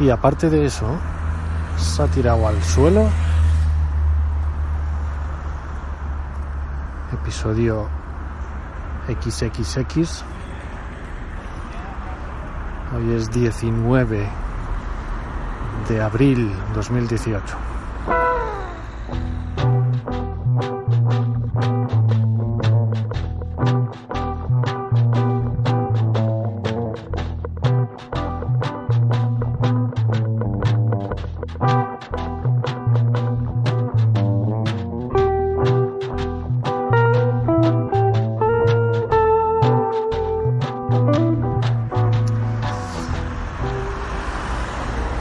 Y aparte de eso, se ha tirado al suelo. Episodio XXX. Hoy es 19 de abril 2018.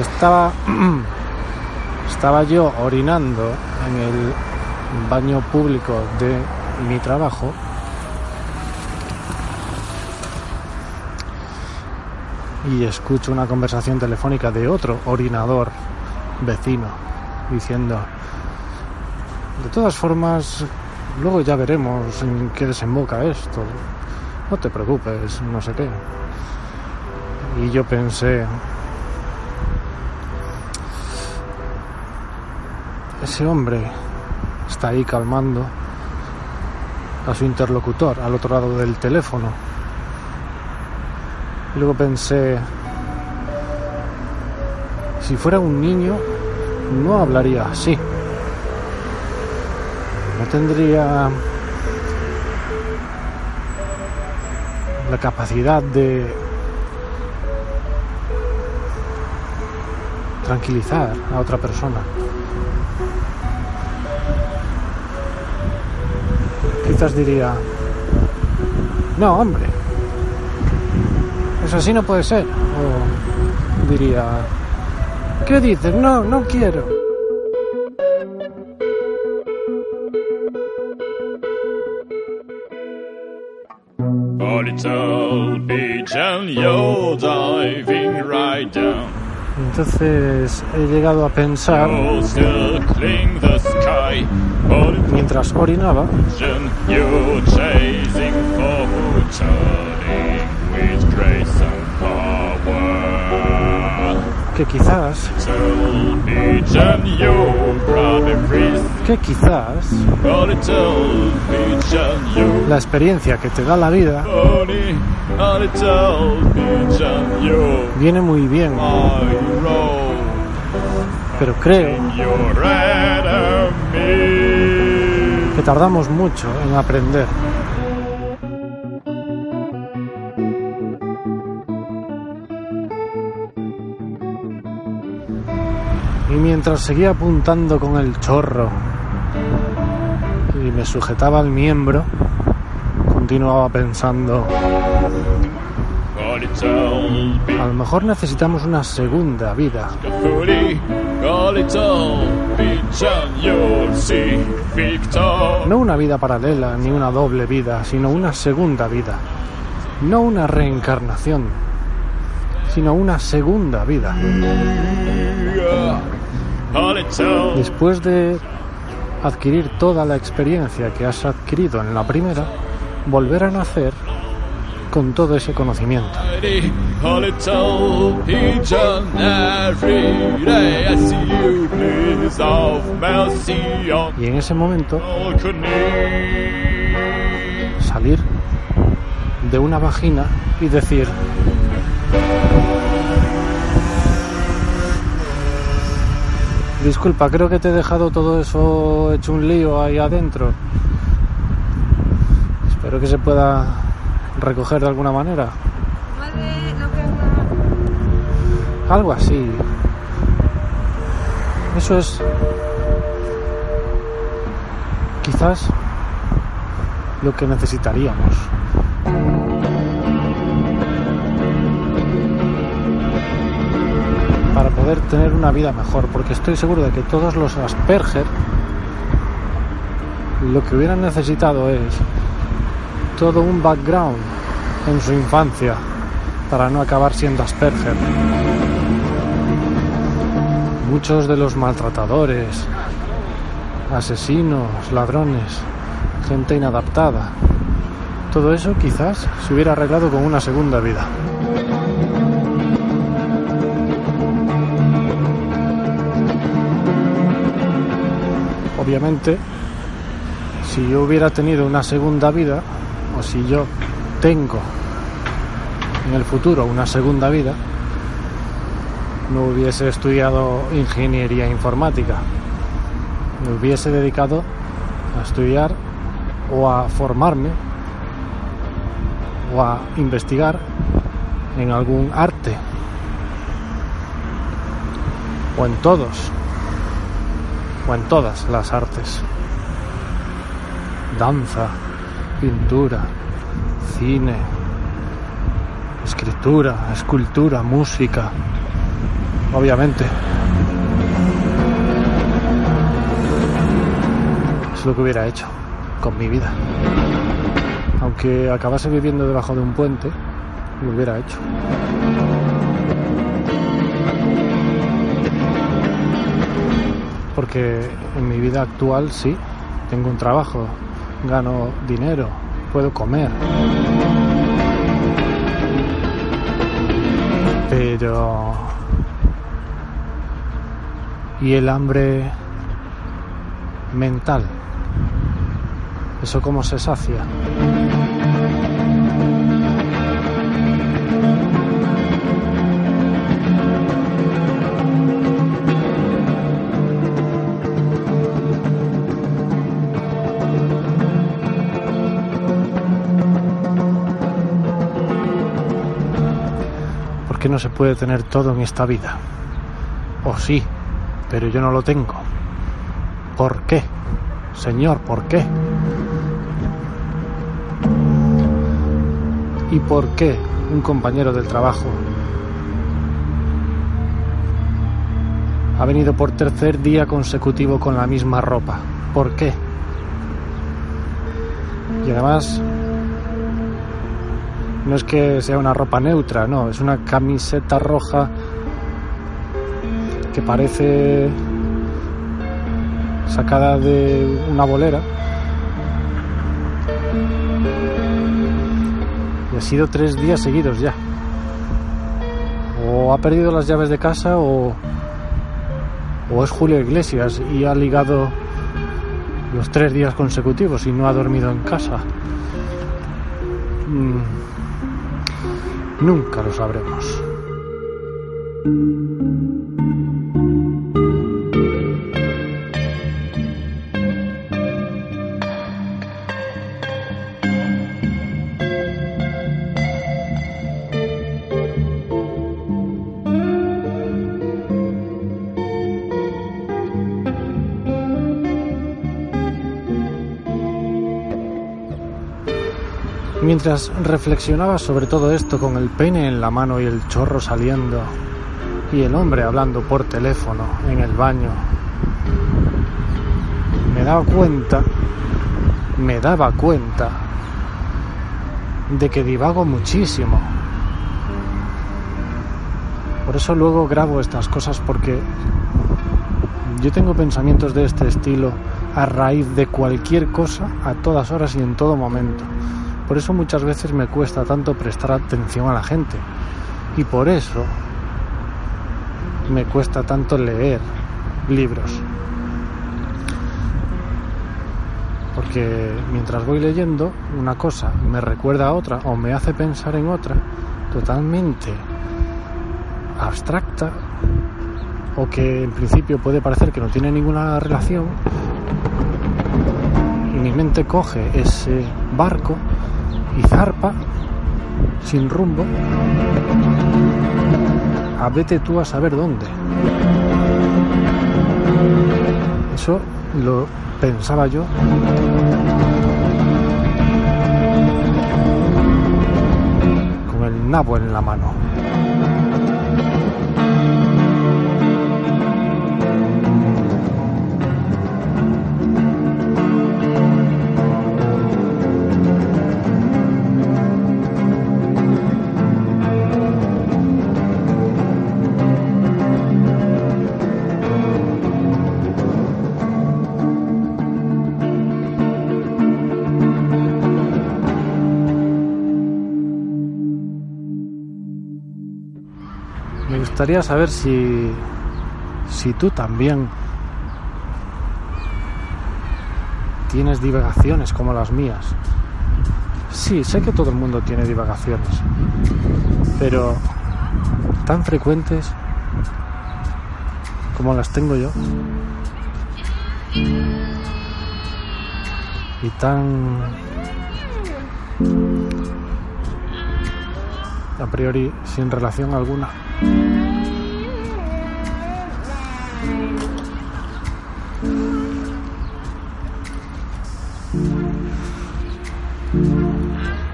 Estaba estaba yo orinando en el baño público de mi trabajo. Y escucho una conversación telefónica de otro orinador vecino diciendo de todas formas luego ya veremos en qué desemboca esto. No te preocupes no sé qué y yo pensé ese hombre está ahí calmando a su interlocutor al otro lado del teléfono. Y luego pensé, si fuera un niño, no hablaría así. No tendría la capacidad de tranquilizar a otra persona. Quizás diría, no, hombre, eso así no puede ser. O diría, ¿qué dices? No, no quiero. A little beach and you're diving right down. Entonces he llegado a pensar. But mientras orinaba, que quizás, que quizás la experiencia que te da la vida viene muy bien, pero creo que tardamos mucho en aprender. Mientras seguía apuntando con el chorro y me sujetaba el miembro, continuaba pensando, A lo mejor necesitamos una segunda vida. No una vida paralela ni una doble vida, sino una segunda vida. No una reencarnación, sino una segunda vida. Después de adquirir toda la experiencia que has adquirido en la primera, volver a nacer con todo ese conocimiento. Y en ese momento salir de una vagina y decir, disculpa, creo que te he dejado todo eso hecho un lío ahí adentro. Espero que se pueda recoger de alguna manera. Algo así. Eso es quizás lo que necesitaríamos. Poder tener una vida mejor, porque estoy seguro de que todos los Asperger lo que hubieran necesitado es todo un background en su infancia para no acabar siendo Asperger. Muchos de los maltratadores, asesinos, ladrones, gente inadaptada, todo eso quizás se hubiera arreglado con una segunda vida. Obviamente, si yo hubiera tenido una segunda vida, o si yo tengo en el futuro una segunda vida, no hubiese estudiado ingeniería informática. Me hubiese dedicado a estudiar o a formarme o a investigar en algún arte o en todos o en todas las artes. Danza pintura cine escritura escultura música obviamente. Es lo que hubiera hecho con mi vida. Aunque acabase viviendo debajo de un puente, lo hubiera hecho. Porque en mi vida actual sí, tengo un trabajo, gano dinero, puedo comer. Pero... ¿Y el hambre mental? ¿Eso cómo se sacia? ¿Por qué no se puede tener todo en esta vida? O sí, pero yo no lo tengo. ¿Por qué? Señor, ¿por qué? ¿Y por qué un compañero del trabajo ha venido por tercer día consecutivo con la misma ropa? ¿Por qué? Y además, no es que sea una ropa neutra, no, es una camiseta roja que parece sacada de una bolera Ha sido tres días seguidos ya. O ha perdido las llaves de casa o, o es Julio Iglesias y ha ligado los tres días consecutivos y no ha dormido en casa. Mm, nunca lo sabremos. Mientras reflexionaba sobre todo esto con el peine en la mano y el chorro saliendo y el hombre hablando por teléfono en el baño, me daba cuenta, me daba cuenta de que divago muchísimo. Por eso luego grabo estas cosas porque yo tengo pensamientos de este estilo a raíz de cualquier cosa a todas horas y en todo momento. Por eso muchas veces me cuesta tanto prestar atención a la gente. Y por eso me cuesta tanto leer libros. Porque mientras voy leyendo, una cosa me recuerda a otra o me hace pensar en otra totalmente abstracta o que en principio puede parecer que no tiene ninguna relación y mi mente coge ese barco y zarpa sin rumbo a vete tú a saber dónde. Eso lo pensaba yo con el nabo en la mano. Gustaría saber si, si tú también tienes divagaciones como las mías. Sí, sé que todo el mundo tiene divagaciones, pero tan frecuentes como las tengo yo. Y tan a priori sin relación alguna.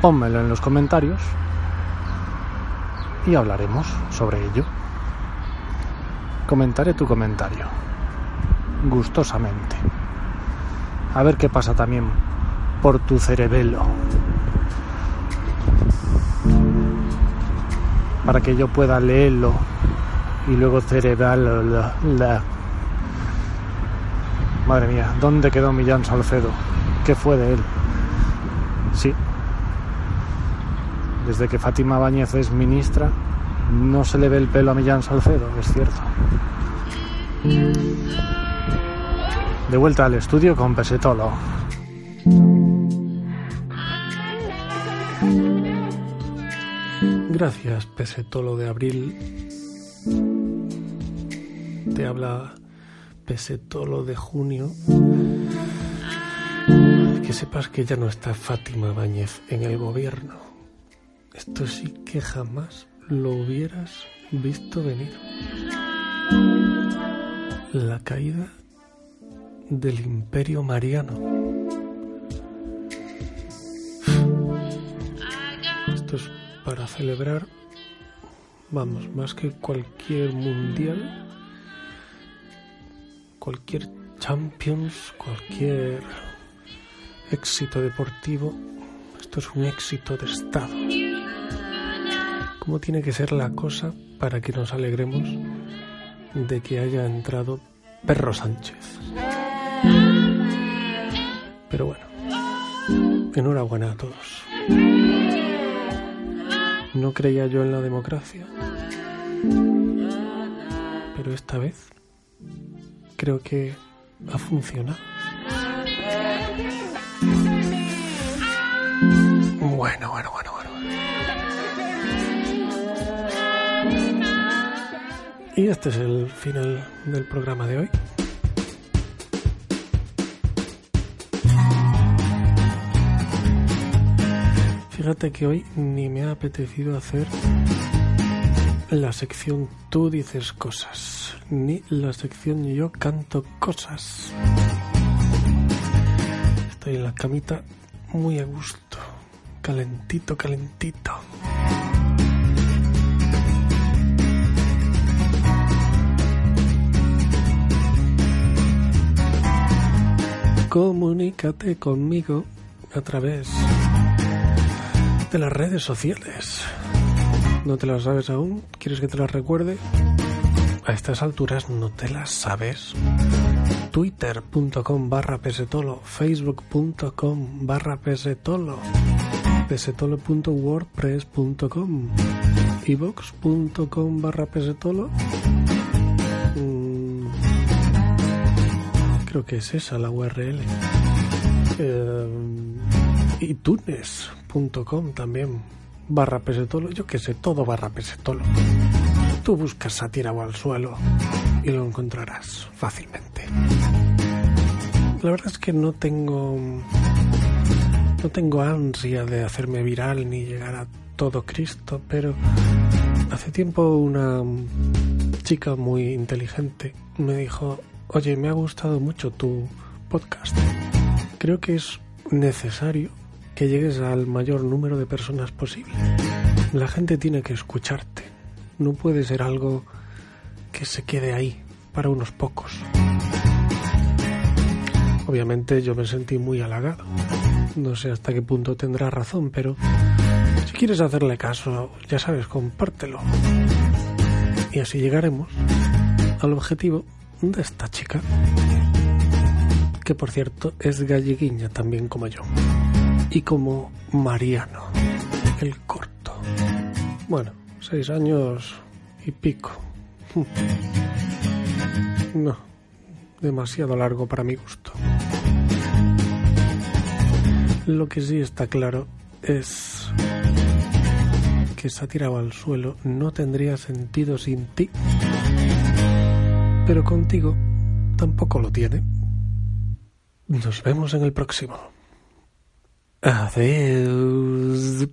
Pónmelo en los comentarios y hablaremos sobre ello. Comentaré tu comentario, gustosamente. A ver qué pasa también por tu cerebelo. Para que yo pueda leerlo y luego cerebrarlo. la- la- Madre mía, ¿dónde quedó Millán Salcedo? ¿Qué fue de él? Sí. Desde que Fátima Báñez es ministra, no se le ve el pelo a Millán Salcedo, es cierto. De vuelta al estudio con Pesetolo. Gracias, Pesetolo de Abril. Te habla Pesetolo de Junio. Que sepas que ya no está Fátima Báñez en el gobierno. Esto sí que jamás lo hubieras visto venir. La caída del imperio mariano. Esto es para celebrar, vamos, más que cualquier mundial, cualquier Champions, cualquier éxito deportivo, esto es un éxito de Estado. ¿Cómo tiene que ser la cosa para que nos alegremos de que haya entrado Perro Sánchez? Pero bueno, enhorabuena a todos. No creía yo en la democracia, pero esta vez creo que ha funcionado. Bueno, bueno, bueno, Y este es el final del programa de hoy. Fíjate que hoy ni me ha apetecido hacer la sección tú dices cosas, ni la sección yo canto cosas. Estoy en la camita muy a gusto, calentito, calentito. Comunícate conmigo a través de las redes sociales. ¿No te las sabes aún? ¿Quieres que te las recuerde? A estas alturas no te las sabes. Twitter.com barra pesetolo, Facebook.com barra pesetolo, pesetolo.wordpress.com, ivox.com barra pesetolo. Creo que es esa la URL. Eh, itunes.com también barra pesetolo yo que sé todo barra pesetolo tú buscas sátira o al suelo y lo encontrarás fácilmente la verdad es que no tengo no tengo ansia de hacerme viral ni llegar a todo Cristo pero hace tiempo una chica muy inteligente me dijo Oye, me ha gustado mucho tu podcast. Creo que es necesario que llegues al mayor número de personas posible. La gente tiene que escucharte. No puede ser algo que se quede ahí para unos pocos. Obviamente yo me sentí muy halagado. No sé hasta qué punto tendrá razón, pero si quieres hacerle caso, ya sabes, compártelo. Y así llegaremos al objetivo de esta chica, que por cierto es galleguiña también como yo, y como Mariano, el corto. Bueno, seis años y pico. No, demasiado largo para mi gusto. Lo que sí está claro es que esa tirado al suelo no tendría sentido sin ti. Pero contigo tampoco lo tiene. Nos vemos en el próximo. Adiós.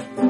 you.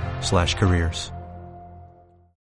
slash careers.